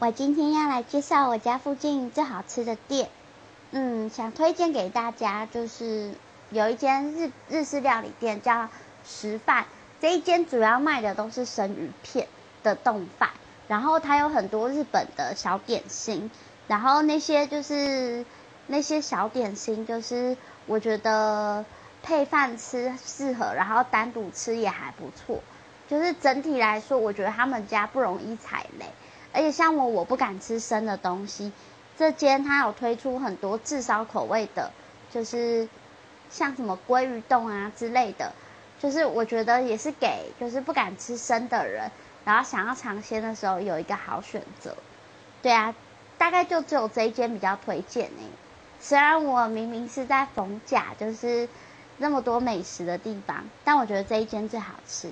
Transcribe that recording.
我今天要来介绍我家附近最好吃的店，嗯，想推荐给大家，就是有一间日日式料理店叫食饭，这一间主要卖的都是生鱼片的冻饭，然后它有很多日本的小点心，然后那些就是那些小点心，就是我觉得配饭吃适合，然后单独吃也还不错。就是整体来说，我觉得他们家不容易踩雷，而且像我，我不敢吃生的东西。这间它有推出很多炙烧口味的，就是像什么鲑鱼冻啊之类的，就是我觉得也是给就是不敢吃生的人，然后想要尝鲜的时候有一个好选择。对啊，大概就只有这一间比较推荐诶。虽然我明明是在逢甲，就是那么多美食的地方，但我觉得这一间最好吃。